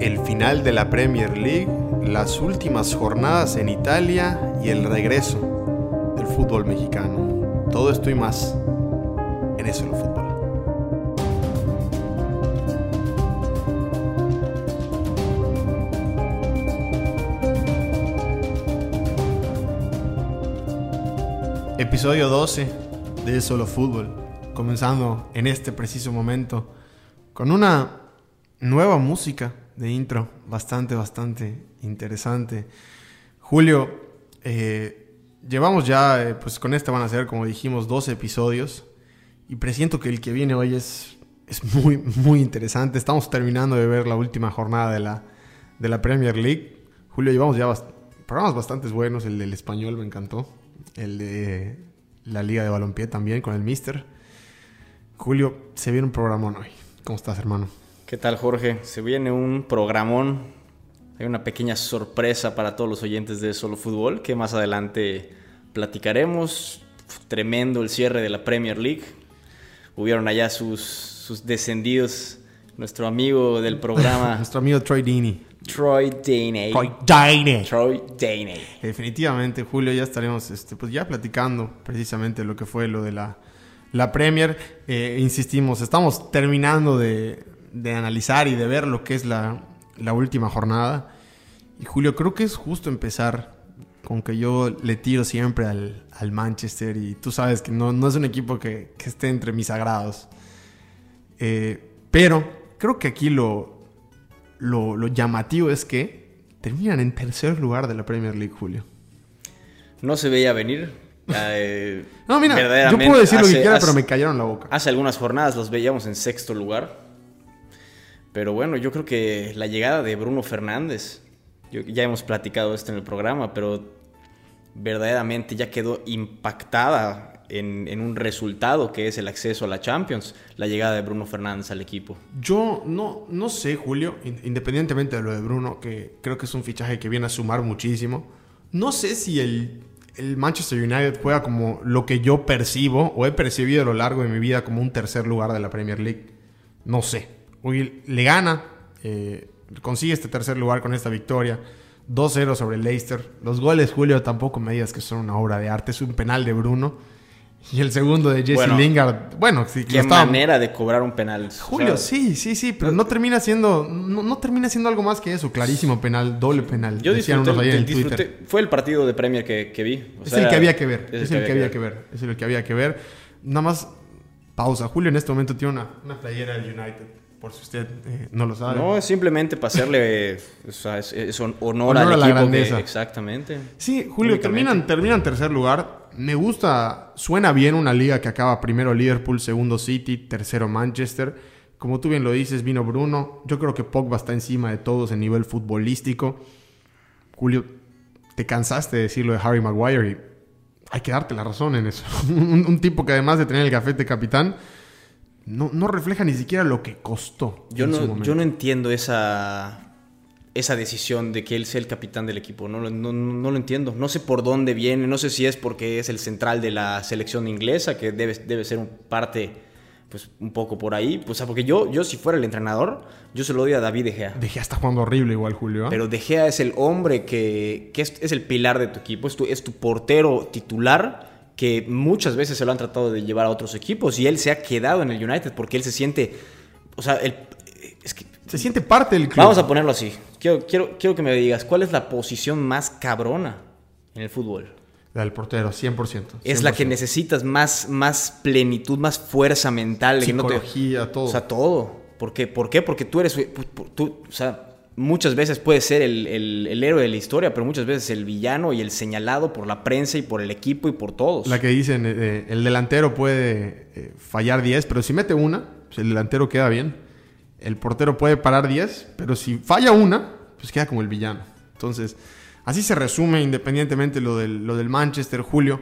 El final de la Premier League, las últimas jornadas en Italia y el regreso del fútbol mexicano. Todo esto y más en eso fútbol. Episodio 12 de Solo Fútbol, comenzando en este preciso momento con una nueva música de intro, bastante, bastante interesante. Julio, eh, llevamos ya, eh, pues con este van a ser, como dijimos, 12 episodios y presiento que el que viene hoy es, es muy, muy interesante. Estamos terminando de ver la última jornada de la, de la Premier League. Julio, llevamos ya programas bastante buenos, el del español me encantó el de la Liga de Balompié también con el Mister. Julio, se viene un programón hoy. ¿Cómo estás, hermano? ¿Qué tal, Jorge? Se viene un programón. Hay una pequeña sorpresa para todos los oyentes de Solo Fútbol que más adelante platicaremos. Tremendo el cierre de la Premier League. Hubieron allá sus, sus descendidos. Nuestro amigo del programa. Nuestro amigo Troy Deeney. Troy Daney. Troy Daney. Troy Daney. Definitivamente, Julio, ya estaremos este, pues ya platicando precisamente lo que fue lo de la, la Premier. Eh, insistimos, estamos terminando de, de, analizar y de ver lo que es la, la, última jornada. Y Julio, creo que es justo empezar con que yo le tiro siempre al, al Manchester y tú sabes que no, no es un equipo que, que esté entre mis sagrados. Eh, pero creo que aquí lo, lo, llamativo es que terminan en tercer lugar de la Premier League, Julio. No se veía venir. Eh, no, mira, yo puedo decir lo que quiera, pero me cayeron la boca. Hace algunas jornadas los veíamos en sexto lugar. Pero bueno, yo creo que la llegada de Bruno Fernández, ya hemos platicado esto en el programa, pero verdaderamente ya quedó impactada en, un resultado que es el acceso a la Champions, la llegada de Bruno Fernández al equipo. Yo no, no sé, Julio, independientemente de lo de Bruno, que creo que es un fichaje que viene a sumar muchísimo, no sé si el, el Manchester United juega como lo que yo percibo o he percibido a lo largo de mi vida como un tercer lugar de la Premier League. No sé. Hoy le gana, eh, consigue este tercer lugar con esta victoria. 2-0 sobre Leicester. Los goles, Julio, tampoco me digas que son una obra de arte. Es un penal de Bruno. Y el segundo de Jesse Lingard. Bueno, sí, qué manera de cobrar un penal. Julio, sí, sí, sí, pero no termina siendo no, termina siendo algo más que eso, clarísimo penal, doble penal. Yo disfruté, fue el partido de Premier que, vi. es el que había que ver, es, el que había que ver. es el que había que ver. Nada más pausa. Julio en este momento tiene una, una playera del United por si usted eh, no lo sabe. No, es simplemente para hacerle o sea, es, honor, al equipo. La grandeza. exactamente. Sí, Julio, terminan, terminan tercer lugar me gusta, suena bien una liga que acaba primero Liverpool, segundo City, tercero Manchester. Como tú bien lo dices, vino Bruno. Yo creo que Pogba está encima de todos en nivel futbolístico. Julio, te cansaste de decirlo de Harry Maguire y hay que darte la razón en eso. un, tipo que además de tener el gafete capitán, no, no refleja ni siquiera lo que costó. Yo, no, yo no entiendo esa esa decisión de que él sea el capitán del equipo. No, no, lo entiendo. No sé por dónde viene. No sé si es porque es el central de la selección inglesa, que debe, debe ser un parte, pues un poco por ahí. Pues, porque yo, yo, si fuera el entrenador, yo se lo doy a David De Gea. De Gea está jugando horrible igual, Julio. ¿eh? Pero De Gea es el hombre que, que es, es, el pilar de tu equipo. Es tu, es tu portero titular que muchas veces se lo han tratado de llevar a otros equipos y él se ha quedado en el United porque él se siente... O sea, es que se siente parte del club. Vamos a ponerlo así. Quiero, quiero, quiero que me digas, ¿cuál es la posición más cabrona en el fútbol? La del portero, 100%. Es la que necesitas más, más plenitud, más fuerza mental. Psicología, todo. O sea, todo. ¿Por qué? ¿Por qué? Porque tú eres... Tú, o sea, muchas veces puedes ser el, el, héroe de la historia, pero muchas veces el villano y el señalado por la prensa y por el equipo y por todos. La que dicen, eh, eh, el delantero puede eh, fallar 10, pero si mete una, pues el delantero queda bien el portero puede parar 10, pero si falla una, pues queda como el villano. Entonces, así se resume independientemente lo del, lo del Manchester, Julio.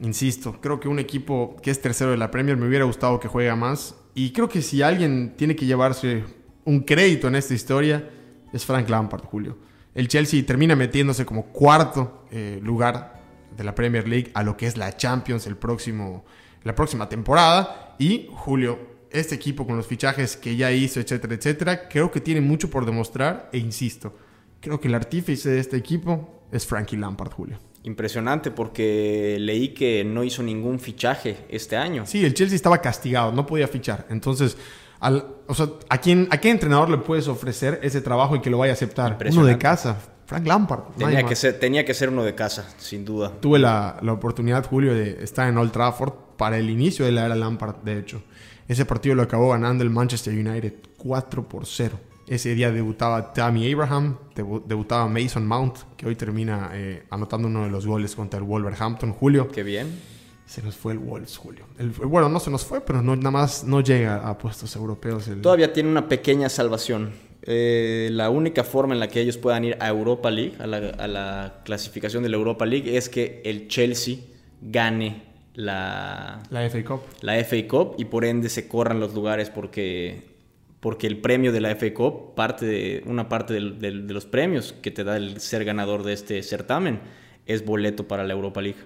Insisto, creo que un equipo que es tercero de la Premier me hubiera gustado que juegue más. Y creo que si alguien tiene que llevarse un crédito en esta historia, es Frank Lampard, Julio. El Chelsea termina metiéndose como cuarto eh, lugar de la Premier League a lo que es la Champions el próximo, la próxima temporada. Y Julio, este equipo con los fichajes que ya hizo, etcétera, etcétera, creo que tiene mucho por demostrar e insisto, creo que el artífice de este equipo es Frankie Lampard, Julio. Impresionante porque leí que no hizo ningún fichaje este año. Sí, el Chelsea estaba castigado, no podía fichar. Entonces, al, o sea, ¿a, quién, ¿a qué entrenador le puedes ofrecer ese trabajo y que lo vaya a aceptar? Uno de casa, Frank Lampard. Tenía que, ser, tenía que ser uno de casa, sin duda. Tuve la, la, oportunidad, Julio, de estar en Old Trafford para el inicio de la era Lampard, de hecho. Ese partido lo acabó ganando el Manchester United 4 por 0. Ese día debutaba Tammy Abraham, debutaba Mason Mount, que hoy termina eh, anotando uno de los goles contra el Wolverhampton, Julio. Qué bien. Se nos fue el Wolves, Julio. bueno, no se nos fue, pero no, nada más no llega a puestos europeos. Todavía tiene una pequeña salvación. Eh, la única forma en la que ellos puedan ir a Europa League, a la, a la clasificación de la Europa League, es que el Chelsea gane la, la FA Cup. La FA Cup y por ende se corran los lugares porque porque el premio de la FA Cup, parte de, una parte de, los premios que te da el ser ganador de este certamen, es boleto para la Europa League.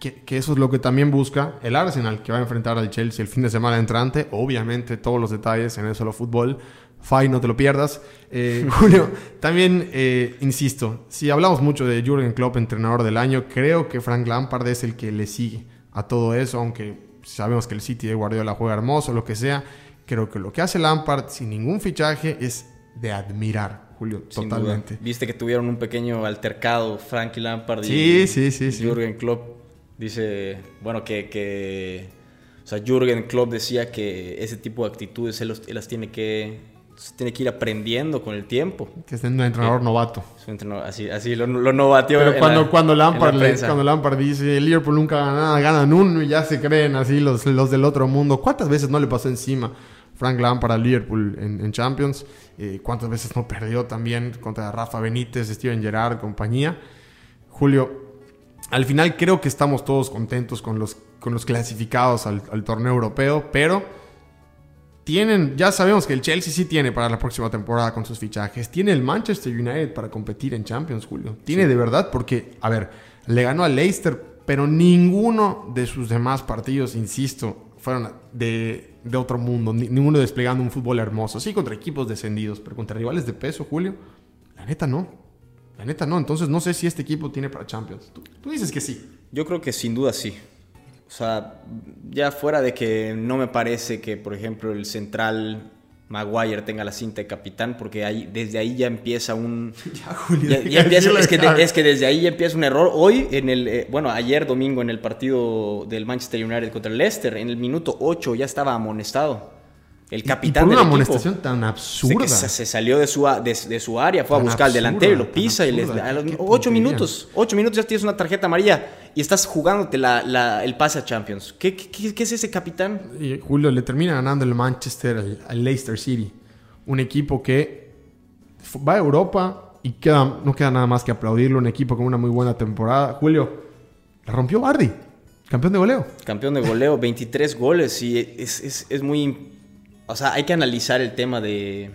Que, eso es lo que también busca el Arsenal, que va a enfrentar al Chelsea el fin de semana entrante. Obviamente, todos los detalles en el solo fútbol. Fai, no te lo pierdas. Eh, Julio, también eh, insisto, si hablamos mucho de Jürgen Klopp, entrenador del año, creo que Frank Lampard es el que le sigue a todo eso, aunque sabemos que el City de Guardiola juega hermoso, lo que sea Creo que lo que hace Lampard sin ningún fichaje es de admirar, Julio, totalmente. Viste que tuvieron un pequeño altercado Frankie Lampard y, sí, sí, Jürgen Klopp. Dice, bueno, que, que, o sea, Jürgen Klopp decía que ese tipo de actitudes él, las tiene que, tiene que ir aprendiendo con el tiempo. Que es un entrenador novato. así, así lo, lo Pero cuando, cuando, Lampard, cuando Lampard dice, el Liverpool nunca gana nada, ganan uno y ya se creen así los, los del otro mundo. ¿Cuántas veces no le pasó encima? Frank Lampard para Liverpool en, Champions. Eh, ¿Cuántas veces no perdió también contra Rafa Benítez, Steven Gerrard, compañía? Julio, al final creo que estamos todos contentos con los, con los clasificados al, torneo europeo, pero tienen, ya sabemos que el Chelsea sí tiene para la próxima temporada con sus fichajes. Tiene el Manchester United para competir en Champions, Julio. Tiene de verdad, porque, a ver, le ganó a Leicester, pero ninguno de sus demás partidos, insisto, fueron de, otro mundo, ninguno desplegando un fútbol hermoso. Sí, contra equipos descendidos, pero contra rivales de peso, Julio, la neta no. La neta no. Entonces no sé si este equipo tiene para Champions. Tú, dices que sí. Yo creo que sin duda sí. O sea, ya fuera de que no me parece que, por ejemplo, el central Maguire tenga la cinta de capitán, porque ahí, desde ahí ya empieza un... es, que desde ahí ya empieza un error. Hoy, en el, eh, bueno, ayer domingo en el partido del Manchester United contra el Leicester, en el minuto 8 ya estaba amonestado. El capitán y por una amonestación tan absurda. Se, salió de su, de, su área, fue a buscar al delantero y lo pisa. y les, a los 8 minutos, 8 minutos ya tienes una tarjeta amarilla y estás jugándote la, el pase a Champions. ¿Qué, qué, es ese capitán? Julio le termina ganando el Manchester al, Leicester City. Un equipo que va a Europa y queda, no queda nada más que aplaudirlo. Un equipo con una muy buena temporada. Julio, la rompió Bardi. Campeón de goleo. Campeón de goleo, 23 goles. Y es, es, es muy o sea, hay que analizar el tema de,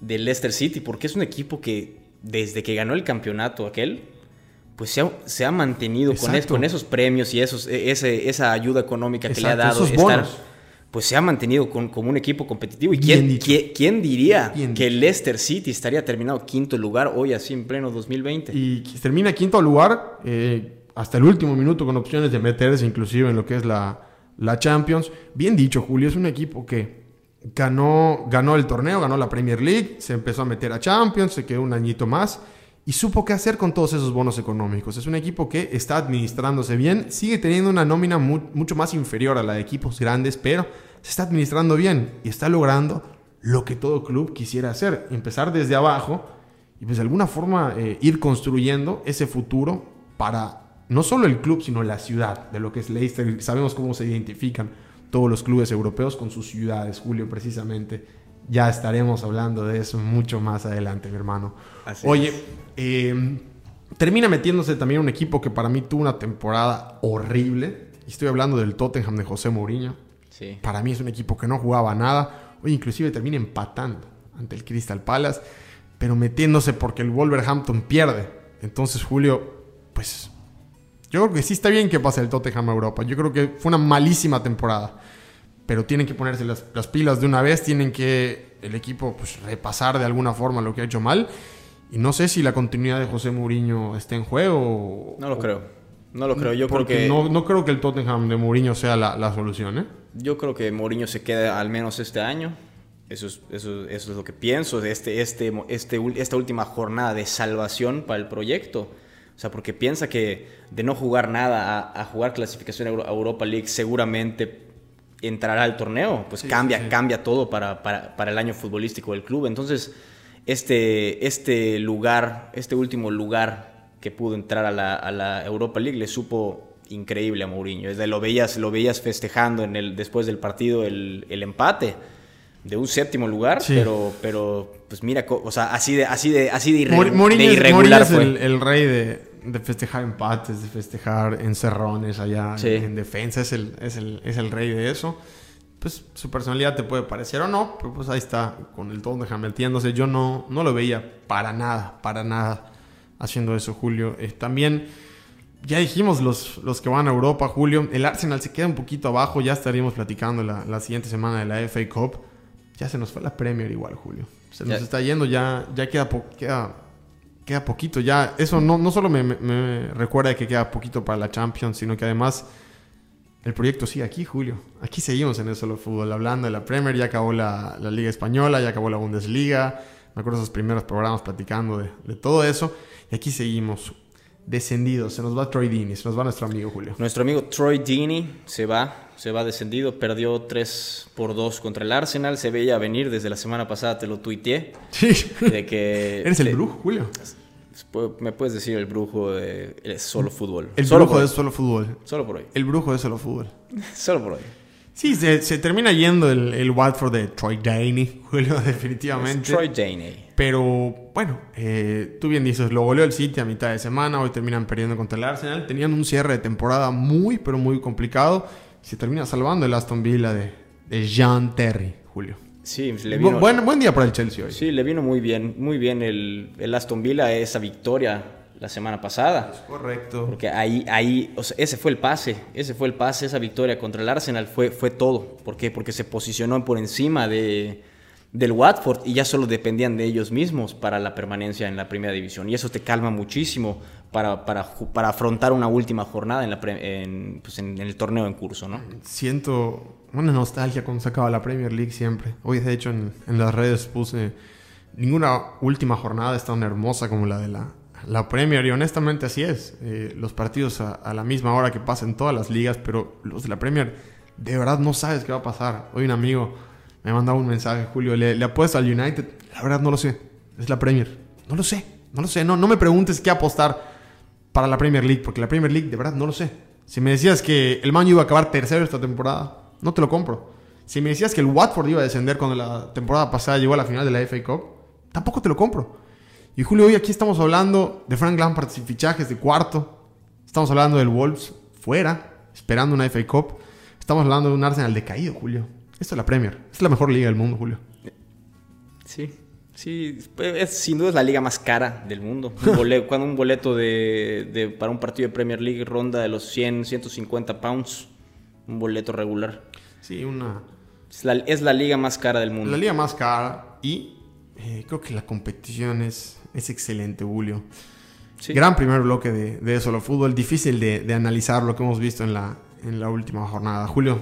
de Leicester City, porque es un equipo que desde que ganó el campeonato aquel, pues se ha, se ha mantenido con, con, esos premios y esos, e, ese, esa ayuda económica que le ha dado. Estar, pues se ha mantenido con, como un equipo competitivo. ¿Y quién, quién, diría que Leicester City estaría terminado quinto lugar hoy así en pleno 2020? Y termina quinto lugar eh, hasta el último minuto con opciones de meterse inclusive en lo que es la, la Champions. Bien dicho, Julio, es un equipo que ganó, ganó el torneo, ganó la Premier League, se empezó a meter a Champions, se quedó un añito más y supo qué hacer con todos esos bonos económicos. Es un equipo que está administrándose bien, sigue teniendo una nómina mucho más inferior a la de equipos grandes, pero se está administrando bien y está logrando lo que todo club quisiera hacer, empezar desde abajo y pues de alguna forma eh, ir construyendo ese futuro para no solo el club, sino la ciudad de lo que es Leicester. Sabemos cómo se identifican todos los clubes europeos con sus ciudades, Julio, precisamente. Ya estaremos hablando de eso mucho más adelante, mi hermano. Oye, em, termina metiéndose también un equipo que para mí tuvo una temporada horrible. Y estoy hablando del Tottenham de José Mourinho. Sí. Para mí es un equipo que no jugaba nada. Oye, inclusive termina empatando ante el Crystal Palace, pero metiéndose porque el Wolverhampton pierde. Entonces, Julio, pues yo creo que sí está bien que pase el Tottenham a Europa. Yo creo que fue una malísima temporada. Pero tienen que ponerse las, las pilas de una vez, tienen que el equipo pues, repasar de alguna forma lo que ha hecho mal. Y no sé si la continuidad de José Mourinho está en juego. No lo creo. No lo creo. Yo creo que. no, no creo que el Tottenham de Mourinho sea la, la solución, ¿eh? Yo creo que Mourinho se queda al menos este año. Eso es, eso, eso es lo que pienso este, este, este, esta última jornada de salvación para el proyecto. O sea, porque piensa que de no jugar nada a, a jugar clasificación a Europa League seguramente entrará al torneo. Pues Sí, cambia, sí, cambia todo para, para, para el año futbolístico del club. Entonces, este, este lugar, este último lugar que pudo entrar a la, a la Europa League le supo increíble a Mourinho. Desde lo veías, lo veías festejando en el, después del partido el, el empate de un séptimo lugar, Sí. pero, pero pues mira, o sea, así de, así de, así de, irre- Mor- Mourinho de es- irregular Mourinho es fue. el, el rey de, de festejar empates, de festejar encerrones allá Sí. en, en defensa. Es el, es, el, es el rey de eso. Pues su personalidad te puede parecer o no, pero pues ahí está con el Tottenham metiéndose. Yo no, no lo veía para nada, para nada haciendo eso, Julio. Eh, también, ya dijimos los, los que van a Europa, Julio. El Arsenal se queda un poquito abajo. Ya estaríamos platicando la, la siguiente semana de la FA Cup. Ya se nos fue la Premier igual, Julio. Se nos Ya. está yendo, ya, ya queda, queda, queda poquito. Ya, eso no, no solo me, recuerda que queda poquito para la Champions, sino que además el proyecto sigue aquí, Julio. Aquí seguimos en el solo fútbol, hablando de la Premier. Ya acabó la, la Liga Española, ya acabó la Bundesliga. Me acuerdo esos primeros programas platicando de, de todo eso. Y aquí seguimos, descendidos. Se nos va Troy Deeney, se nos va nuestro amigo Julio. Nuestro amigo Troy Deeney se va, se va descendido, perdió 3 por 2 contra el Arsenal, se veía venir desde la semana pasada, te lo tuiteé, Sí. de que... Eres el brujo, Julio. Pu- Me puedes decir el brujo de el solo fútbol. El solo brujo hoy. solo fútbol. Solo por hoy. El brujo de solo fútbol. Solo por hoy. Sí, se, se termina yendo el, el Watford de Troy Deeney, Julio, definitivamente. Troy Deeney. Pero bueno, eh, tú bien dices, lo goleó el City a mitad de semana, hoy terminan perdiendo contra el Arsenal. Tenían un cierre de temporada muy, pero muy complicado. Se termina salvando el Aston Villa de, de Jean Terry, Julio. Sí, le Bu- vino, buen, buen día para el Chelsea hoy. sí, le vino muy bien, muy bien el, el Aston Villa esa victoria la semana pasada. Correcto. Porque ahí, ahí, o sea, ese fue el pase, ese fue el pase, esa victoria contra el Arsenal fue, fue todo. ¿Por qué? Porque se posicionó por encima de, del Watford y ya solo dependían de ellos mismos para la permanencia en la primera división. Y eso te calma muchísimo para, para, para afrontar una última jornada en, la pre- en, pues, en- en el torneo en curso, ¿no? Siento una nostalgia cuando se acaba la Premier League siempre. Hoy, de hecho, en, en las redes puse ninguna última jornada es tan hermosa como la de la, la Premier. Y honestamente así es. Eh, los partidos a, a la misma hora que pasan todas las ligas, pero los de la Premier, de verdad no sabes qué va a pasar. Hoy un amigo me mandaba un mensaje, Julio, le, le apuesto al United. La verdad no lo sé. Es la Premier. No lo sé. No lo sé. No, no me preguntes qué apostar para la Premier League, porque la Premier League de verdad no lo sé. Si me decías que el Man iba a acabar tercero esta temporada, no te lo compro. Si me decías que el Watford iba a descender cuando la temporada pasada llegó a la final de la FA Cup, tampoco te lo compro. Y Julio, hoy aquí estamos hablando de Frank Lampard sin fichajes de cuarto. Estamos hablando del Wolves fuera, esperando una FA Cup. Estamos hablando de un Arsenal decaído, Julio. Esto es la Premier. Es la mejor liga del mundo, Julio. Sí, sí, es, sin duda es la liga más cara del mundo. Un boleto, cuando un boleto de, de- para un partido de Premier League ronda de los 100, 150 pounds, un boleto regular. Sí, una, Es la, es la liga más cara del mundo. La liga más cara y eh, creo que la competición es, es excelente, Julio. Sí. Gran primer bloque de, de solo fútbol. Difícil de, de analizar lo que hemos visto en la, en la última jornada. Julio,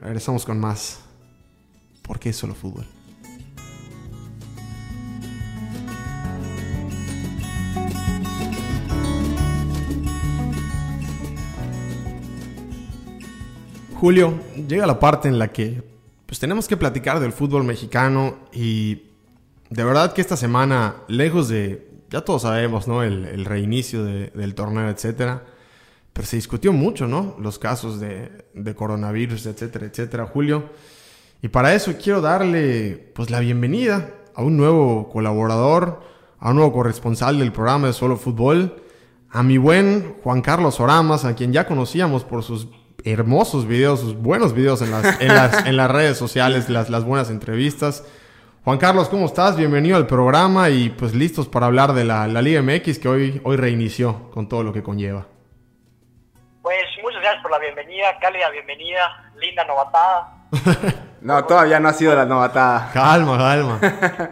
regresamos con más. ¿Por qué solo fútbol? Julio, llega la parte en la que pues tenemos que platicar del fútbol mexicano y de verdad que esta semana, lejos de, ya todos sabemos, ¿no? El, reinicio de- del torneo, etcétera, pero se discutió mucho, ¿no? Los casos de, de coronavirus, etcétera, etcétera, Julio. Y para eso quiero darle, pues, la bienvenida a un nuevo colaborador, a un nuevo corresponsal del programa de Solo Fútbol, a mi buen Juan Carlos Oramas, a quien ya conocíamos por sus hermosos videos, sus buenos videos en las, en las, en las redes sociales, las, las buenas entrevistas. Juan Carlos, ¿cómo estás? Bienvenido al programa y pues listos para hablar de la, la Liga MX que hoy, hoy reinició con todo lo que conlleva. Pues muchas gracias por la bienvenida, cálida bienvenida, linda novatada. no, todavía no ha sido la novatada. Calma, calma.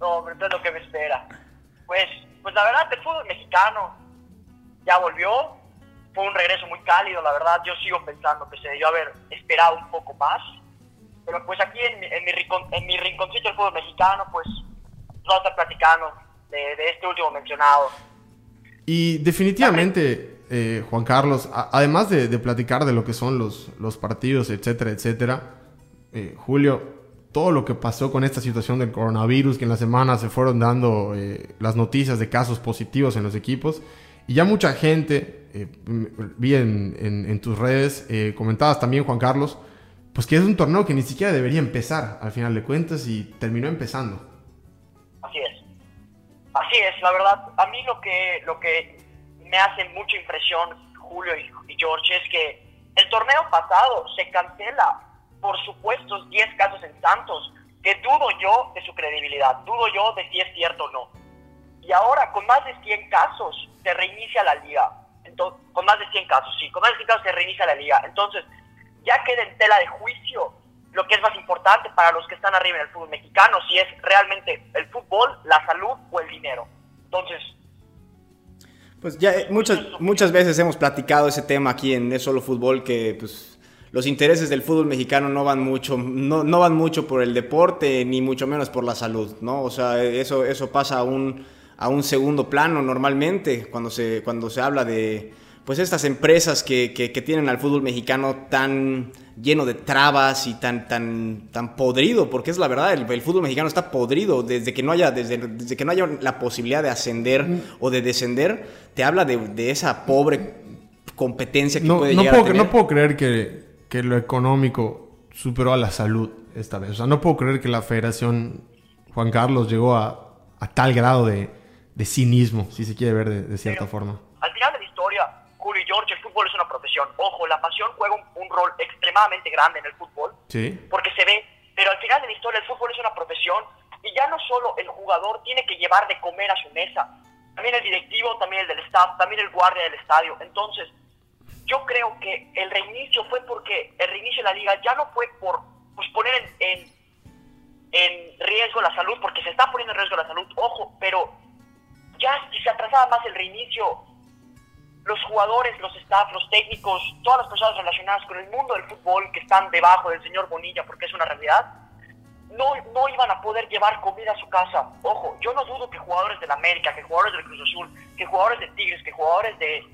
no, pero es lo que me espera. Pues, pues la verdad, el fútbol mexicano ya volvió. Fue un regreso muy cálido, la verdad. Yo sigo pensando que se debió haber esperado un poco más. Pero pues aquí en, en, mi, en mi rinconcito del fútbol mexicano, pues vamos a estar platicando de, de este último mencionado. Y definitivamente, eh, Juan Carlos, además de, de, platicar de lo que son los, los partidos, etcétera, etcétera, eh, Julio, todo lo que pasó con esta situación del coronavirus, que en la semana se fueron dando eh, las noticias de casos positivos en los equipos, y ya mucha gente, eh, vi en, tus redes, eh, comentabas también, Juan Carlos, pues que es un torneo que ni siquiera debería empezar, al final de cuentas, y terminó empezando. Así es. Así es, la verdad, a mí lo que, lo que me hace mucha impresión, Julio y, y George, es que el torneo pasado se cancela por supuestos 10 casos en Santos, que dudo yo de su credibilidad, dudo yo de si es cierto o no. Y ahora, con más de 100 casos, se reinicia la liga. Entonces, con más de 100 casos, sí, con más de 100 casos se reinicia la liga. Entonces, ya queda en tela de juicio lo que es más importante para los que están arriba en el fútbol mexicano, si es realmente el fútbol, la salud o el dinero. Entonces... Pues ya muchas, muchas veces hemos platicado ese tema aquí en Es Solo Fútbol, que pues los intereses del fútbol mexicano no van mucho, no, no, van mucho por el deporte, ni mucho menos por la salud, ¿no? O sea, eso, eso pasa a un, a un segundo plano normalmente cuando se, cuando se habla de pues estas empresas que, que, que tienen al fútbol mexicano tan lleno de trabas y tan, tan, tan podrido, porque es la verdad, el, el, fútbol mexicano está podrido desde que no haya, desde, desde que no haya la posibilidad de ascender mm. o de descender, te habla de, de esa pobre competencia que no, puede no llegar puedo, a tener. No puedo creer que, que lo económico superó a la salud esta vez. O sea, no puedo creer que la federación Juan Carlos llegó a, a tal grado de, de, cinismo, si se quiere ver de, de cierta forma. Al final de la historia, Julio y George, el fútbol es una profesión. Ojo, la pasión juega un, un rol extremadamente grande en el fútbol. Sí. Porque se ve, pero al final de la historia el fútbol es una profesión y ya no solo el jugador tiene que llevar de comer a su mesa, también el directivo, también el del staff, también el guardia del estadio. Entonces, yo creo que el reinicio fue porque el reinicio de la liga ya no fue por pues, poner en, en, en, riesgo la salud, porque se está poniendo en riesgo la salud, ojo, pero ya se atrasaba más el reinicio, los jugadores, los staff, los técnicos, todas las personas relacionadas con el mundo del fútbol que están debajo del señor Bonilla, porque es una realidad, no, no iban a poder llevar comida a su casa. Ojo, yo no dudo que jugadores del América, que jugadores del Cruz Azul, que jugadores de Tigres, que jugadores de,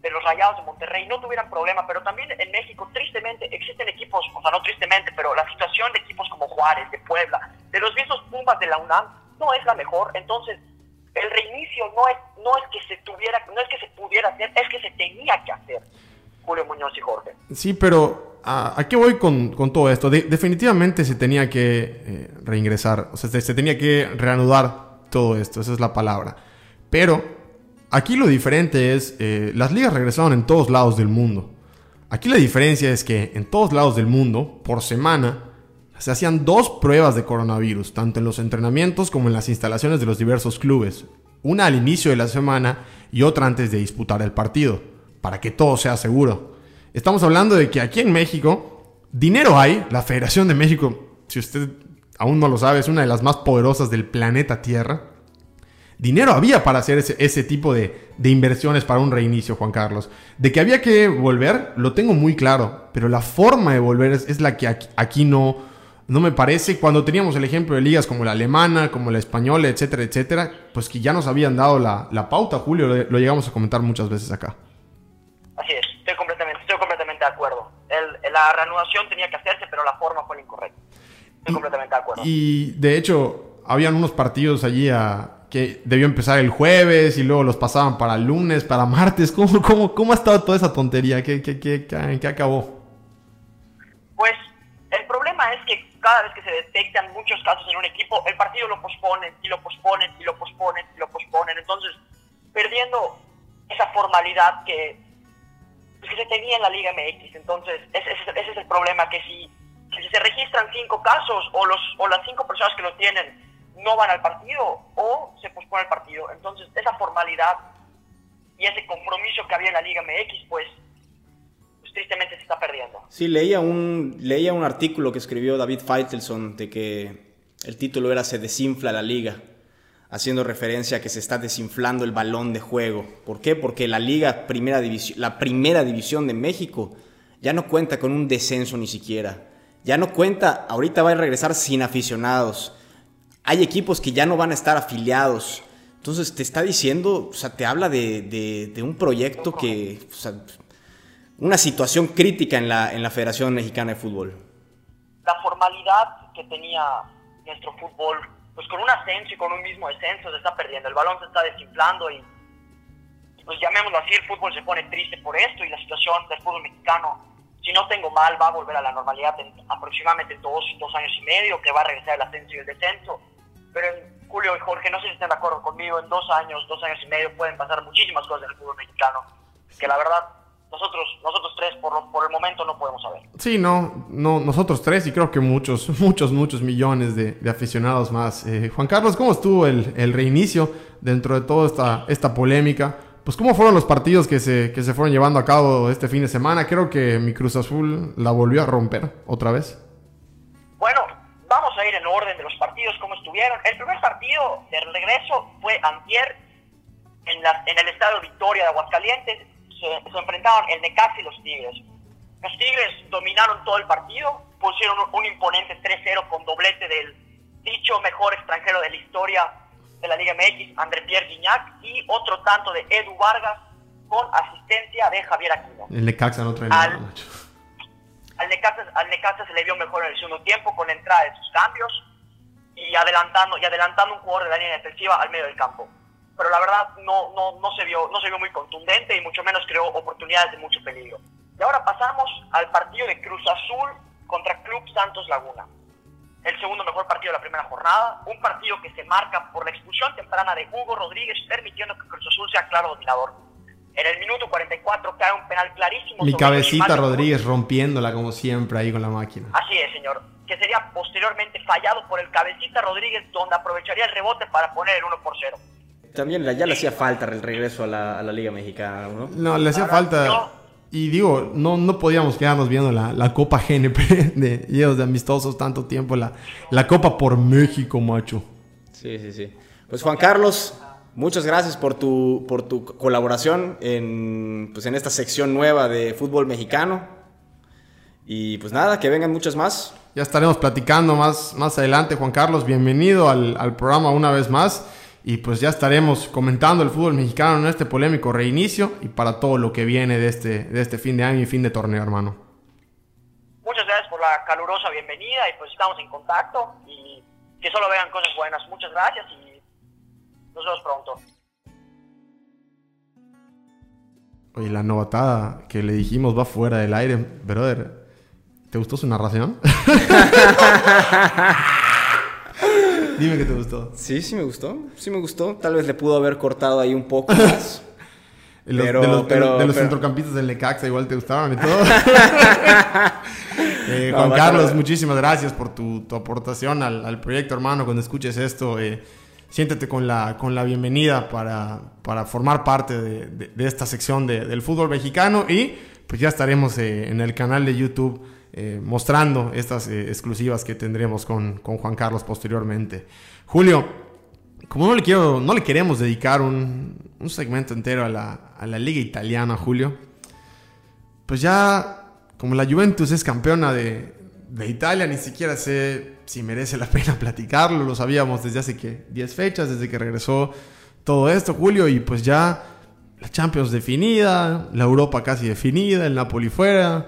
de los Rayados de Monterrey no tuvieran problema, pero también en México tristemente existen equipos, o sea, no tristemente, pero la situación de equipos como Juárez, de Puebla, de los mismos Pumas de la UNAM, no es la mejor, entonces el reinicio no es, no es que se tuviera, no es que se pudiera hacer, es que se tenía que hacer, Julio Muñoz y Jorge. Sí, pero ¿a, qué voy con, con todo esto? De, definitivamente se tenía que eh, reingresar, o sea, se, se tenía que reanudar todo esto, esa es la palabra. Pero Aquí lo diferente es, eh, las ligas regresaron en todos lados del mundo. Aquí la diferencia es que en todos lados del mundo, por semana, se hacían dos pruebas de coronavirus, tanto en los entrenamientos como en las instalaciones de los diversos clubes. Una al inicio de la semana y otra antes de disputar el partido, para que todo sea seguro. Estamos hablando de que aquí en México, dinero hay, la Federación de México, si usted aún no lo sabe, es una de las más poderosas del planeta Tierra dinero había para hacer ese, ese tipo de, de, inversiones para un reinicio, Juan Carlos. De que había que volver, lo tengo muy claro, pero la forma de volver es, la que aquí, aquí, no, no me parece. Cuando teníamos el ejemplo de ligas como la alemana, como la española, etcétera, etcétera, pues que ya nos habían dado la, la pauta, Julio, lo, lo, llegamos a comentar muchas veces acá. Así es, estoy completamente, estoy completamente de acuerdo. El, la reanudación tenía que hacerse, pero la forma fue la incorrecta. Estoy y, completamente de acuerdo. Y de hecho, habían unos partidos allí a que debió empezar el jueves y luego los pasaban para el lunes, para martes. ¿Cómo, cómo, cómo ha estado toda esa tontería? ¿Qué, qué, qué, qué, acabó? Cada vez que se detectan muchos casos en un equipo, el partido lo posponen y lo posponen y lo posponen y lo posponen. Entonces, perdiendo esa formalidad que, pues, que se tenía en la Liga MX. Entonces, ese, ese, es el problema, que si, si se registran cinco casos o, los, o las cinco personas que lo tienen no van al partido o se pospone el partido. Entonces, esa formalidad y ese compromiso que había en la Liga MX, pues, tristemente se está perdiendo. Sí, leía un, leía un artículo que escribió David Feitelson de que el título era Se desinfla la liga, haciendo referencia a que se está desinflando el balón de juego. ¿Por qué? Porque la liga primera división, la primera división de México ya no cuenta con un descenso ni siquiera. Ya no cuenta, ahorita va a regresar sin aficionados. Hay equipos que ya no van a estar afiliados. Entonces te está diciendo, o sea, te habla de, un proyecto que, una situación crítica en la, en la Federación Mexicana de Fútbol. La formalidad que tenía nuestro fútbol, pues con un ascenso y con un mismo descenso se está perdiendo, el balón se está desinflando y pues llamémoslo así, el fútbol se pone triste por esto y la situación del fútbol mexicano, si no tengo mal, va a volver a la normalidad en aproximadamente dos, dos años y medio, que va a regresar el ascenso y el descenso. Pero en Julio y Jorge, no sé si están de acuerdo conmigo, en dos años, dos años y medio pueden pasar muchísimas cosas en el fútbol mexicano, que la verdad nosotros, nosotros tres por, por el momento no podemos saber. Sí, no, no, nosotros tres y creo que muchos, muchos, muchos millones de, de aficionados más. Eh, Juan Carlos, ¿cómo estuvo el, el, reinicio dentro de toda esta, esta polémica? Pues cómo fueron los partidos que se, que se fueron llevando a cabo este fin de semana. Creo que mi Cruz Azul la volvió a romper otra vez. Bueno, vamos a ir en orden de los partidos, cómo estuvieron. El primer partido de regreso fue antier en, la, en el Estadio Victoria de Aguascalientes se, enfrentaban el Necaxa y los Tigres. Los Tigres dominaron todo el partido, pusieron un, imponente 3-0 con doblete del dicho mejor extranjero de la historia de la Liga MX, André Pierre Guignac, y otro tanto de Edu Vargas con asistencia de Javier Aquino. El Necaxa no trae al, al, Necaxa, al Necaxa se le vio mejor en el segundo tiempo con entrada de sus cambios y adelantando, y adelantando un jugador de la línea defensiva al medio del campo pero la verdad no, no, no, se vio, no se vio muy contundente y mucho menos creó oportunidades de mucho peligro. Y ahora pasamos al partido de Cruz Azul contra Club Santos Laguna. El segundo mejor partido de la primera jornada, un partido que se marca por la expulsión temprana de Hugo Rodríguez, permitiendo que Cruz Azul sea claro dominador. En el minuto 44 cae un penal clarísimo. Mi cabecita Rodríguez rompiéndola como siempre ahí con la máquina. Así es, señor. Que sería posteriormente fallado por el cabecita Rodríguez, donde aprovecharía el rebote para poner el 1 por 0. También ya le hacía falta el regreso a la, Liga Mexicana, ¿no? No, le hacía falta. Y digo, no, no podíamos quedarnos viendo la, Copa GNP de ellos de amistosos tanto tiempo, la, la Copa por México, macho. Sí, sí, sí. Pues Juan Carlos, muchas gracias por tu, por tu colaboración en, pues en esta sección nueva de fútbol mexicano. Y pues nada, que vengan muchas más. Ya estaremos platicando más, más adelante, Juan Carlos. Bienvenido al, al programa una vez más. Y pues ya estaremos comentando el fútbol mexicano en este polémico reinicio y para todo lo que viene de este, de este fin de año y fin de torneo, hermano. Muchas gracias por la calurosa bienvenida y pues estamos en contacto y que solo vean cosas buenas. Muchas gracias y nos vemos pronto. Oye, la novatada que le dijimos va fuera del aire, brother. ¿Te gustó su narración? Dime que te gustó. Sí, sí me gustó. Sí me gustó. Tal vez le pudo haber cortado ahí un poco más. de los, de los, centrocampistas del Necaxa igual te gustaron y todo. Eh, Juan Carlos, muchísimas gracias por tu, aportación al, proyecto, hermano. Cuando escuches esto, eh, siéntete con la, con la bienvenida para, para formar parte de, esta sección del fútbol mexicano y pues ya estaremos eh, en el canal de YouTube eh, mostrando estas eh, exclusivas que tendremos con, con, Juan Carlos posteriormente. Julio, como no le, quiero, no le queremos dedicar un, un segmento entero a la, a la, liga italiana, Julio, pues ya como la Juventus es campeona de, de Italia, ni siquiera sé si merece la pena platicarlo, lo sabíamos desde hace que 10 fechas, desde que regresó todo esto, Julio, y pues ya la Champions definida, la Europa casi definida, el Napoli fuera.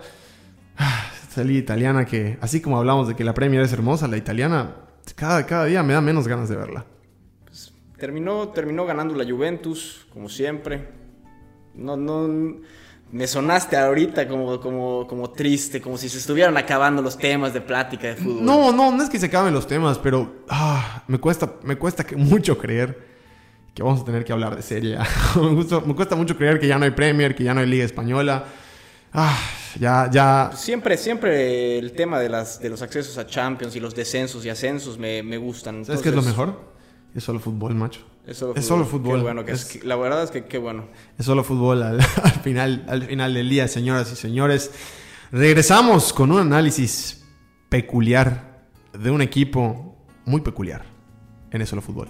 Liga italiana que, así como hablamos de que la Premier es hermosa, la italiana cada, cada día me da menos ganas de verla. Pues, terminó, terminó ganando la Juventus, como siempre. No, no, me sonaste ahorita como, como, como triste, como si se estuvieran acabando los temas de plática de fútbol. No, no, no es que se acaben los temas, pero ah, me cuesta, me cuesta mucho creer que vamos a tener que hablar de serie. me, me cuesta mucho creer que ya no hay Premier, que ya no hay Liga Española. Ah, ya, ya. Siempre, siempre el tema de, las, de los accesos a Champions y los descensos y ascensos me, me gustan. ¿Sabes qué es lo mejor? Es solo fútbol, macho. Es solo Es fútbol. solo fútbol. Qué bueno que Es- es- la verdad es que qué bueno. Es solo fútbol al, al final, al final del día, señoras y señores. Regresamos con un análisis peculiar de un equipo muy peculiar en el solo fútbol.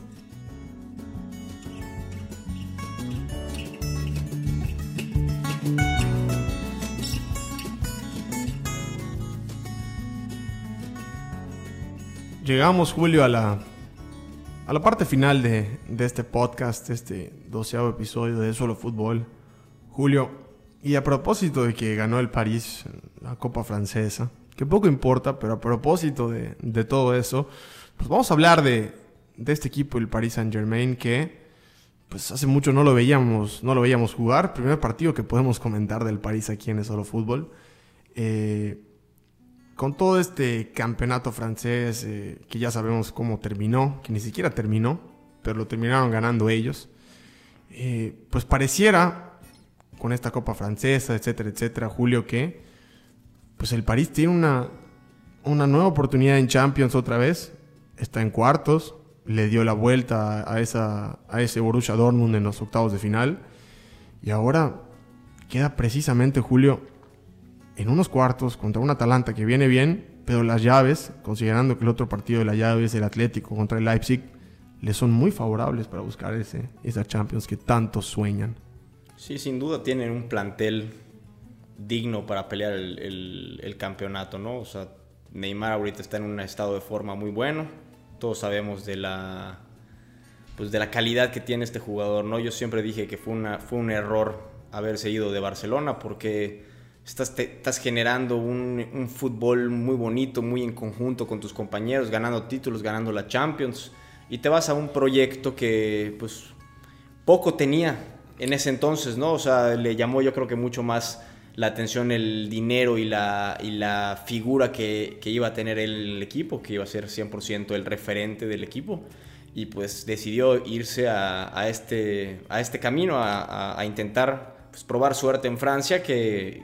Llegamos, Julio, a la, a la parte final de, de este podcast, este doceavo episodio de Solo Fútbol. Julio, y a propósito de que ganó el París la Copa Francesa, que poco importa, pero a propósito de, de todo eso, pues vamos a hablar de, de este equipo, el Paris Saint Germain, que pues hace mucho no lo veíamos, no lo veíamos jugar. Primer partido que podemos comentar del París aquí en el Solo Fútbol. Eh, con todo este campeonato francés, eh, que ya sabemos cómo terminó, que ni siquiera terminó, pero lo terminaron ganando ellos, eh, pues pareciera, con esta Copa Francesa, etcétera, etcétera, Julio, que pues el París tiene una, una nueva oportunidad en Champions otra vez, está en cuartos, le dio la vuelta a, esa, a ese Borussia Dortmund en los octavos de final, y ahora queda precisamente, Julio, en unos cuartos contra un Atalanta que viene bien, pero las llaves, considerando que el otro partido de la llave es el Atlético contra el Leipzig, le son muy favorables para buscar ese, esa Champions que tanto sueñan. Sí, sin duda tienen un plantel digno para pelear el, el- el campeonato, ¿no? O sea, Neymar ahorita está en un estado de forma muy bueno. Todos sabemos de la pues de la calidad que tiene este jugador, ¿no? Yo siempre dije que fue, una, fue un error haberse ido de Barcelona porque estás, te- estás generando un, un fútbol muy bonito, muy en conjunto con tus compañeros, ganando títulos, ganando la Champions, y te vas a un proyecto que pues poco tenía en ese entonces, ¿no? O sea, le llamó yo creo que mucho más la atención el dinero y la, y la figura que, que iba a tener el equipo, que iba a ser 100% el referente del equipo. Y pues decidió irse a, a este, a este camino, a, a- a intentar pues, probar suerte en Francia, que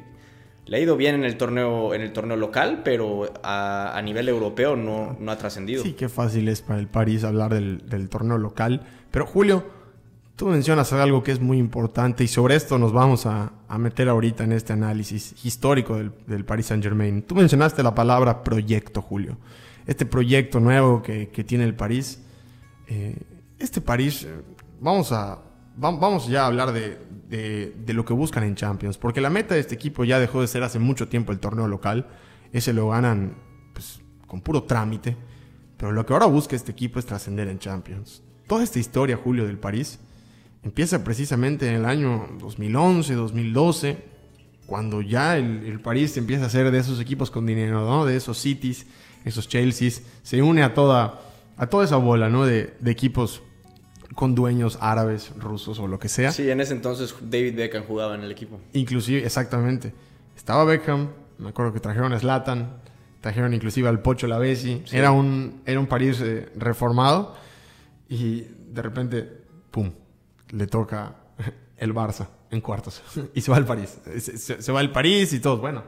le ha ido bien en el torneo, en el torneo local, pero a, a nivel europeo no, no ha trascendido. Sí, qué fácil es para el París hablar del, del torneo local. Pero Julio, tú mencionas algo que es muy importante y sobre esto nos vamos a, a meter ahorita en este análisis histórico del, del Paris Saint Germain. Tú mencionaste la palabra proyecto, Julio. Este proyecto nuevo que, que tiene el París. Eh, este París, eh, vamos a, va- vamos ya a hablar de, de- lo que buscan en Champions, porque la meta de este equipo ya dejó de ser hace mucho tiempo el torneo local, ese lo ganan pues, con puro trámite, pero lo que ahora busca este equipo es trascender en Champions. Toda esta historia, Julio, del París, empieza precisamente en el año 2011, 2012, cuando ya el, París empieza a ser de esos equipos con dinero, ¿no? De esos Cities, esos Chelseas, se une a toda, a toda esa bola, ¿no? De equipos con dueños árabes, rusos o lo que sea. Sí, en ese entonces David Beckham jugaba en el equipo. Inclusive, exactamente. Estaba Beckham, me acuerdo que trajeron a Zlatan, trajeron inclusive al Pocho Lavesi. Sí. Era, un, era un París eh, reformado y de repente, ¡pum!, le toca el Barça en cuartos y se va al París. Se, se- se va al París y todos, bueno,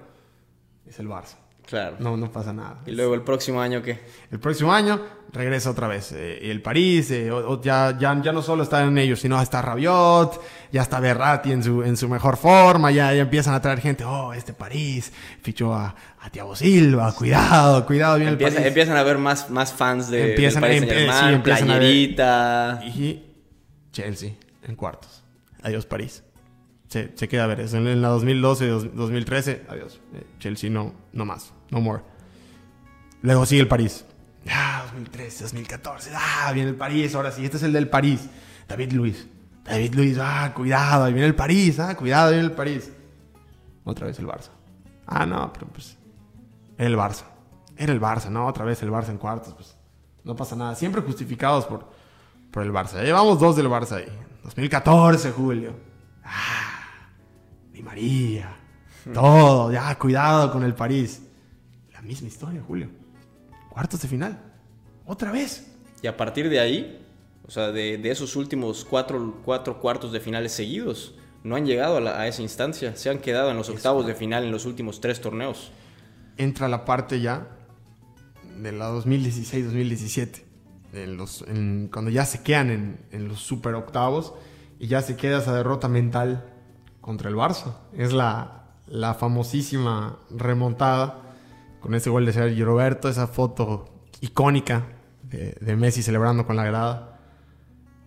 es el Barça. Claro. No, no pasa nada. Y luego el próximo año, ¿qué? El próximo año regresa otra vez. eh, el París eh, o- o ya, ya, ya no solo está en ellos, sino está Rabiot, ya está Berratti en su, en su mejor forma, ya, ya empiezan a traer gente. Oh, este París fichó a, a Thiago Silva, cuidado, cuidado, Empieza- el París. empiezan a haber más, más fans de Empiezan a- del Paris Saint-Germain, sí, empiezan a ver- playerita. Y Chelsea en cuartos. Adiós París. Se, queda a ver. En, en la 2012, dos- 2013, adiós. Eh, Chelsea no, no más, no more. Luego sigue el París. Ah, 2013, 2014. Ah, viene el París, ahora sí. Este es el del París. David Luis. David Luis, ah, cuidado, ahí viene el París, ah, cuidado, ahí viene el París. Otra vez el Barça. Ah, no, pero pues. Era el Barça. Era el Barça, no, otra vez el Barça en cuartos, pues. No pasa nada. Siempre justificados por, por el Barça. Llevamos dos del Barça ahí. 2014, Julio. Ah, Di María. Todo, ya, cuidado con el París. La misma historia, Julio. Cuartos de final. Otra vez. Y a partir de ahí, o sea, de, de esos últimos cuatro, cuatro cuartos de finales seguidos, no han llegado a, la- a esa instancia. Se han quedado en los octavos de final en los últimos tres torneos. Entra la parte ya de la 2016-2017. en los, cuando ya se quedan en, en, los super octavos y ya se queda esa derrota mental contra el Barça. Es la, la famosísima remontada con ese gol de Sergio Roberto, esa foto icónica de, Messi celebrando con la grada.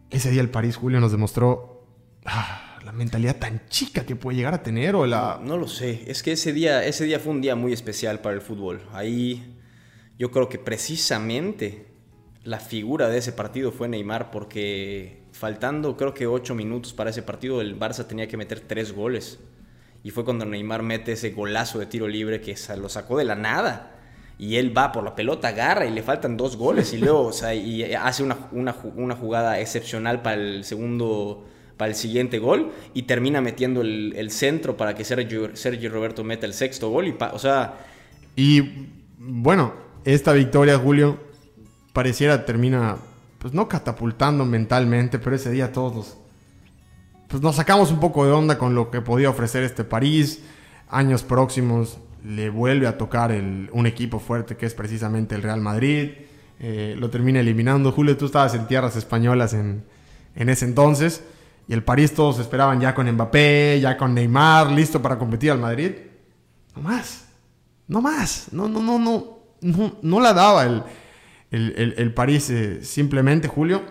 Ese día el París, Julio, nos demostró ah, la mentalidad tan chica que puede llegar a tener o la... No, lo sé, es que ese día, ese día fue un día muy especial para el fútbol. Ahí yo creo que precisamente la figura de ese partido fue Neymar porque faltando creo que ocho minutos para ese partido el Barça tenía que meter tres goles. Y fue cuando Neymar mete ese golazo de tiro libre que lo sacó de la nada. Y él va por la pelota, agarra y le faltan dos goles. Y luego, o sea, y hace una, una, jugada excepcional para el segundo, para el siguiente gol. Y termina metiendo el, centro para que Sergio, Sergio, Roberto meta el sexto gol. Y, o sea... Y bueno, esta victoria, Julio, pareciera termina, pues no catapultando mentalmente, pero ese día todos nos, pues nos sacamos un poco de onda con lo que podía ofrecer este París. Años próximos le vuelve a tocar un equipo fuerte que es precisamente el Real Madrid. Eh, lo termina eliminando. Julio, tú estabas en tierras españolas en, en ese entonces. Y el París todos esperaban ya con Mbappé, ya con Neymar, listo para competir al Madrid. No más. No más. No, no, no, no. No, no la daba el, el, París eh, simplemente, Julio.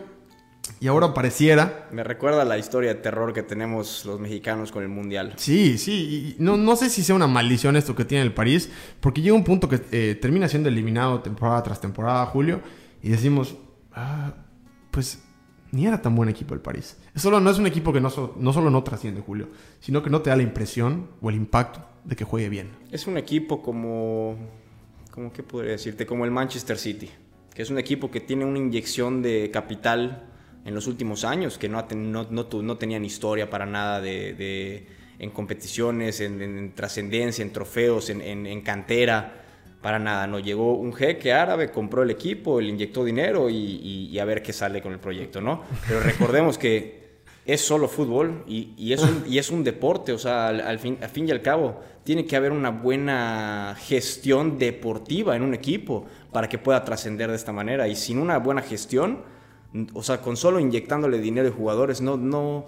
Y ahora pareciera. Me recuerda la historia de terror que tenemos los mexicanos con el Mundial. Sí, sí. no, no sé si sea una maldición esto que tiene el París, porque llega un punto que eh, termina siendo eliminado temporada tras temporada, Julio, y decimos, ah, pues ni era tan buen equipo el París. Solo, no es un equipo que no, no solo no trasciende, Julio, sino que no te da la impresión o el impacto de que juegue bien. Es un equipo como. ¿Cómo que podría decirte? Como el Manchester City que es un equipo que tiene una inyección de capital en los últimos años, que no, no, no, tenían historia para nada de, en competiciones, en, trascendencia, en trofeos, en, cantera, para nada. No llegó un jeque árabe, compró el equipo, le inyectó dinero y, a ver qué sale con el proyecto, ¿no? Pero recordemos que es solo fútbol y, es, un, y es un deporte, o sea, al, fin, al fin y al cabo tiene que haber una buena gestión deportiva en un equipo para que pueda trascender de esta manera. Y sin una buena gestión, o sea, con solo inyectándole dinero de jugadores, no, no,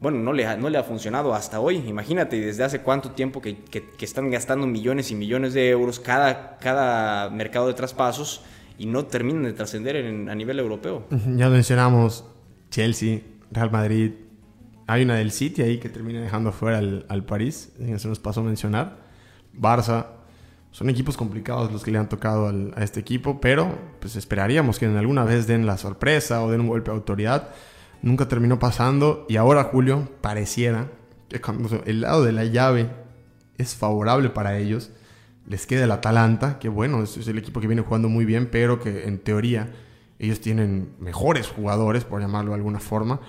bueno, no le, ha, no le ha funcionado hasta hoy. Imagínate, desde hace cuánto tiempo que, están gastando millones y millones de euros cada, cada mercado de traspasos y no terminan de trascender a nivel europeo. Ya mencionamos Chelsea, Real Madrid, hay una del City ahí que termina dejando fuera al, al París, se nos pasó a mencionar. Barça, son equipos complicados los que le han tocado a este equipo, pero pues esperaríamos que en alguna vez den la sorpresa o den un golpe de autoridad. Nunca terminó pasando y ahora Julio pareciera que cuando el lado de la llave es favorable para ellos, les queda el Atalanta, que bueno, es el equipo que viene jugando muy bien, pero que en teoría ellos tienen mejores jugadores, por llamarlo de alguna forma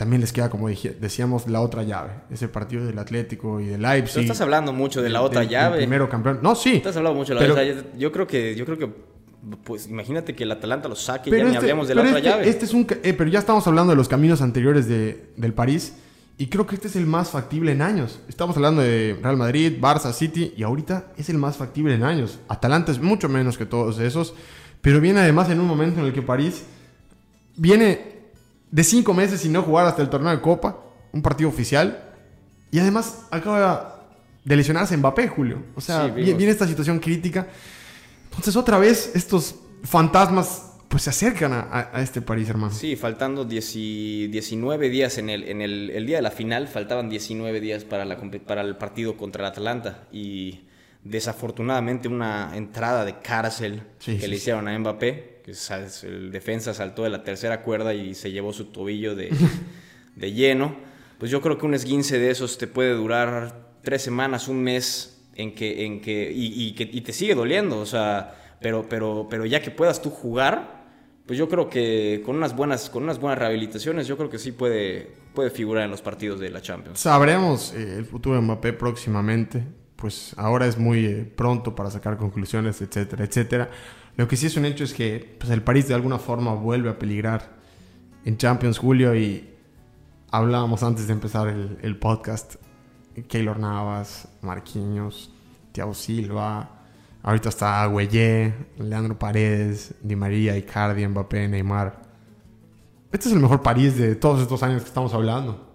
también les queda, como decíamos, la otra llave. Ese partido del Atlético y del Leipzig. Tú estás hablando mucho de la otra llave. primero campeón. No, sí. Estás hablando mucho de la otra llave. Yo creo que, yo creo que, pues imagínate que el Atalanta lo saque y ya ni este, hablemos de la otra este, llave. Este es un, eh, pero ya estamos hablando de los caminos anteriores de, del París. Y creo que este es el más factible en años. Estamos hablando de Real Madrid, Barça, City. Y ahorita es el más factible en años. Atalanta es mucho menos que todos esos. Pero viene además en un momento en el que París viene de cinco meses sin no jugar hasta el torneo de Copa, un partido oficial. Y además acaba de lesionarse Mbappé, Julio. O sea, viene, esta situación crítica. Entonces, otra vez, estos fantasmas pues se acercan a, este París, hermano. Sí, faltando 19 días en, el, en el, día de la final, faltaban 19 días para, la, para el partido contra el Atalanta. Y desafortunadamente una entrada de cárcel que le hicieron a Mbappé, el defensa saltó de la tercera cuerda y se llevó su tobillo de, de lleno. Pues yo creo que un esguince de esos te puede durar tres semanas, un mes, en que, en que, y, que, y te sigue doliendo, o sea, pero, pero, pero ya que puedas tú jugar, pues yo creo que con unas buenas, con unas buenas rehabilitaciones, yo creo que sí puede, puede figurar en los partidos de la Champions. Sabremos eh, el futuro de Mbappé próximamente pues ahora es muy eh, pronto para sacar conclusiones, etcétera, etcétera. Lo que sí es un hecho es que pues, el París de alguna forma vuelve a peligrar en Champions Julio y hablábamos antes de empezar el, podcast. Keylor Navas, Marquinhos, Thiago Silva, Ahorita está Güelle, Leandro Paredes, Di María, Icardi, Mbappé, Neymar. Este es el mejor París de todos estos años que estamos hablando.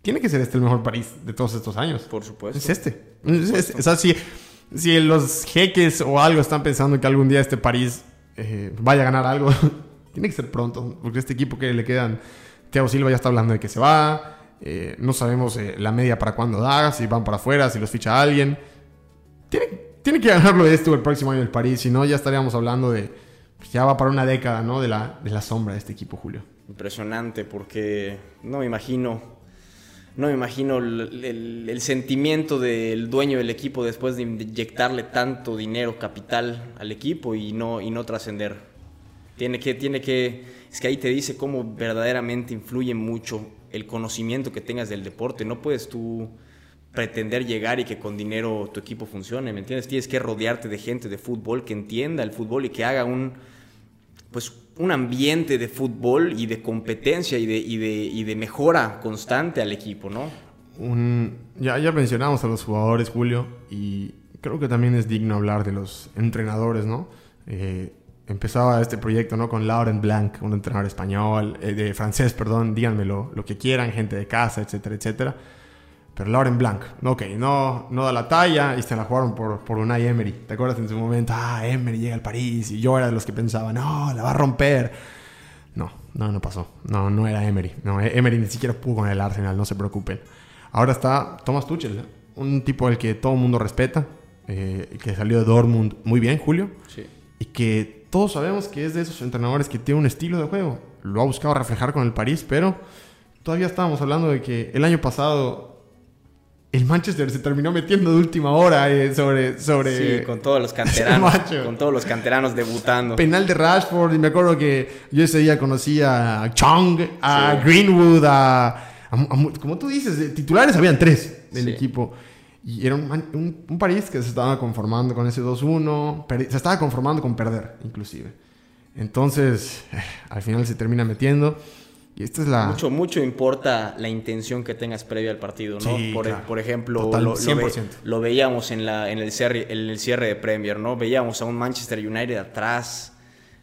Tiene que ser este el mejor París de todos estos años. Por supuesto. Es este. Es, sea, si, los jeques o algo están pensando que algún día este París eh, vaya a ganar algo, tiene que ser pronto. Porque este equipo que le quedan, Thiago Silva ya está hablando de que se va. eh, no sabemos eh, la media para cuándo da, si van para afuera, si los ficha alguien. Tiene, tiene que ganarlo esto el próximo año el París, si no ya estaríamos hablando de... pues, ya va para una década, ¿no? De la, de la sombra de este equipo, Julio. Impresionante porque no me imagino, no me imagino el, sentimiento del dueño del equipo después de inyectarle tanto dinero, capital al equipo y no, y no trascender. Tiene que, tiene que, es que ahí te dice cómo verdaderamente influye mucho el conocimiento que tengas del deporte. No puedes tú pretender llegar y que con dinero tu equipo funcione, ¿me entiendes? Tienes que rodearte de gente de fútbol que entienda el fútbol y que haga un, pues un ambiente de fútbol y de competencia y de, y de, y de mejora constante al equipo, ¿no? Ya, ya mencionamos a los jugadores, Julio, y creo que también es digno hablar de los entrenadores, ¿no? Eh, empezaba este proyecto, ¿no? Con Laurent Blanc, un entrenador español, eh, de francés, perdón, díganme lo, lo que quieran, gente de casa, etcétera, etcétera. Pero Laurent Blanc, ok, no, no da la talla y se la jugaron por, por Unai Emery. ¿Te acuerdas en su momento? Ah, Emery llega al París y yo era de los que pensaba, no, la va a romper. No, no, no pasó. No, no era Emery. No, E- Emery ni siquiera pudo con el Arsenal, no se preocupen. Ahora está Thomas Tuchel, ¿eh? un tipo al que todo el mundo respeta, eh, que salió de Dortmund muy bien, Julio, Sí. y que todos sabemos que es de esos entrenadores que tiene un estilo de juego. Lo ha buscado reflejar con el París, pero todavía estábamos hablando de que el año pasado el Manchester se terminó metiendo de última hora eh, sobre, sobre Sí, con todos los canteranos, con todos los canteranos debutando. penal de Rashford y me acuerdo que yo ese día conocí a Chong, a Sí. Greenwood, a, a- a mu- como tú dices, de titulares habían tres del Sí. equipo. Y era un, un- un París que se estaba conformando con ese 2-1, perdi- se estaba conformando con perder, inclusive. Entonces, eh, al final se termina metiendo. Y esta es la... Mucho, mucho importa la intención que tengas previa al partido, ¿no? Sí, por, claro. por ejemplo, Total, lo, lo ve- 100%. lo veíamos en, la, en, el cierre, en el cierre de Premier, ¿no? Veíamos a un Manchester United atrás,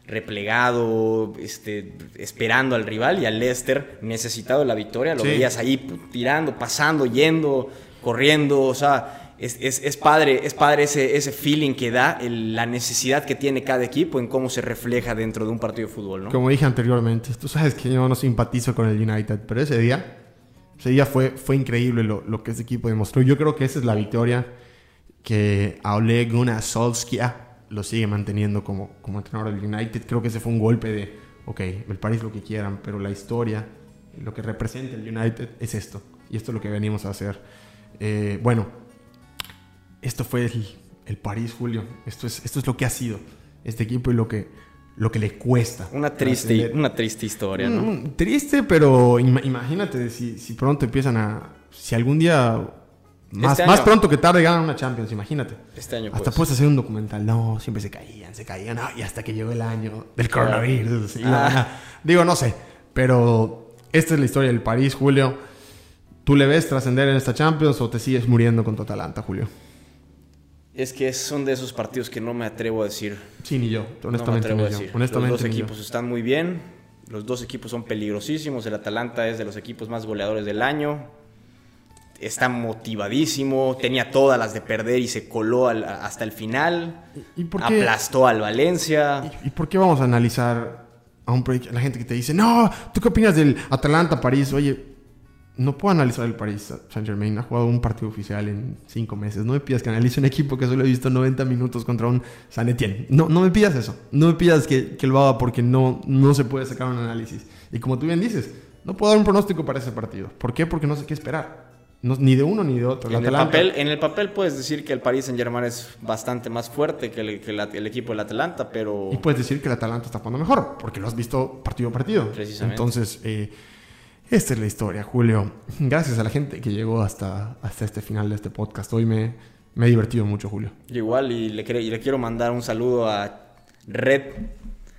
replegado, este, esperando al rival y al Leicester necesitado de la victoria. Lo Sí. veías ahí tirando, pasando, yendo, corriendo, o sea... Es, es- es padre, es padre ese, ese feeling que da, la necesidad que tiene cada equipo en cómo se refleja dentro de un partido de fútbol, ¿no? Como dije anteriormente, tú sabes que yo no simpatizo con el United, pero ese día, ese día fue, fue increíble lo, lo que ese equipo demostró. Yo creo que esa es la victoria que a Ole Gunnar Solskjaer lo sigue manteniendo como, como entrenador del United. Creo que ese fue un golpe de, ok, el París lo que quieran, pero la historia, lo que representa el United es esto. Y esto es lo que venimos a hacer. Eh, bueno, esto fue el, el París, Julio. Esto es, esto es lo que ha sido este equipo y lo que, lo que le cuesta. Una triste, una triste historia, ¿no? Mm, Triste, pero ima- imagínate si, si pronto empiezan a. Si algún día. Más, Este más pronto que tarde ganan una Champions, imagínate. Este año, Hasta pues. puedes hacer un documental. No, siempre se caían, se caían. y hasta que llegó el año del coronavirus. Ah. Digo, no sé. Pero esta es la historia del París, Julio. ¿Tú le ves trascender en esta Champions o te sigues muriendo con tu Atalanta, Julio? Es que son de esos partidos que no me atrevo a decir. Sí, ni yo. No me Honestamente, atrevo a yo. decir. Honestamente, los dos yo. equipos están muy bien. Los dos equipos son peligrosísimos. El Atalanta es de los equipos más goleadores del año. Está motivadísimo. Tenía todas las de perder y se coló al- hasta el final. ¿Y por qué? Aplastó al Valencia. ¿Y, y por qué vamos a analizar a un proyecto? La gente que te dice, no, ¿tú qué opinas del Atalanta-París? Oye, no puedo analizar el París Saint Germain. Ha jugado un partido oficial en cinco meses. No me pidas que analice un equipo que solo he visto 90 minutos contra un San Etienne. No, no me pidas eso. No me pidas que, que lo haga porque no, no se puede sacar un análisis. Y como tú bien dices, no puedo dar un pronóstico para ese partido. ¿Por qué? Porque no sé qué esperar. No- ni de uno ni de otro. En el, Atalanta- papel, en el papel puedes decir que el Paris Saint Germain es bastante más fuerte que el, que la- el equipo del Atalanta, pero Y puedes decir que el Atalanta está jugando mejor, porque lo has visto partido a partido. Precisamente. Entonces, eh, esta es la historia, Julio. Gracias a la gente que llegó hasta, hasta este final de este podcast. Hoy me, me he divertido mucho, Julio. Igual, y le, y le quiero mandar un saludo a Red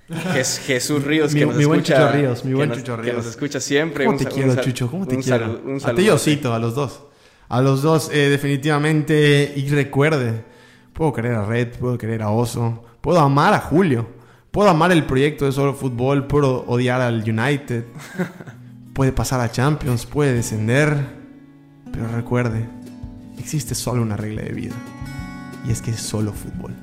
Jes- Jesús Ríos, Mi- que nos mi buen escucha. Chucho Ríos, mi que buen nos- Chucho Que Ríos. nos escucha siempre. ¿Cómo Un te un quiero, Chucho? ¿Cómo te un quiero? un a ti. Osito, a los dos. A los dos, eh, definitivamente. Y recuerde, Puedo querer a Red, puedo querer a Oso, puedo amar a Julio, puedo amar el proyecto de solo fútbol, puedo odiar al United, puede pasar a Champions, puede descender, pero recuerde, existe solo una regla de vida, y es que es solo fútbol.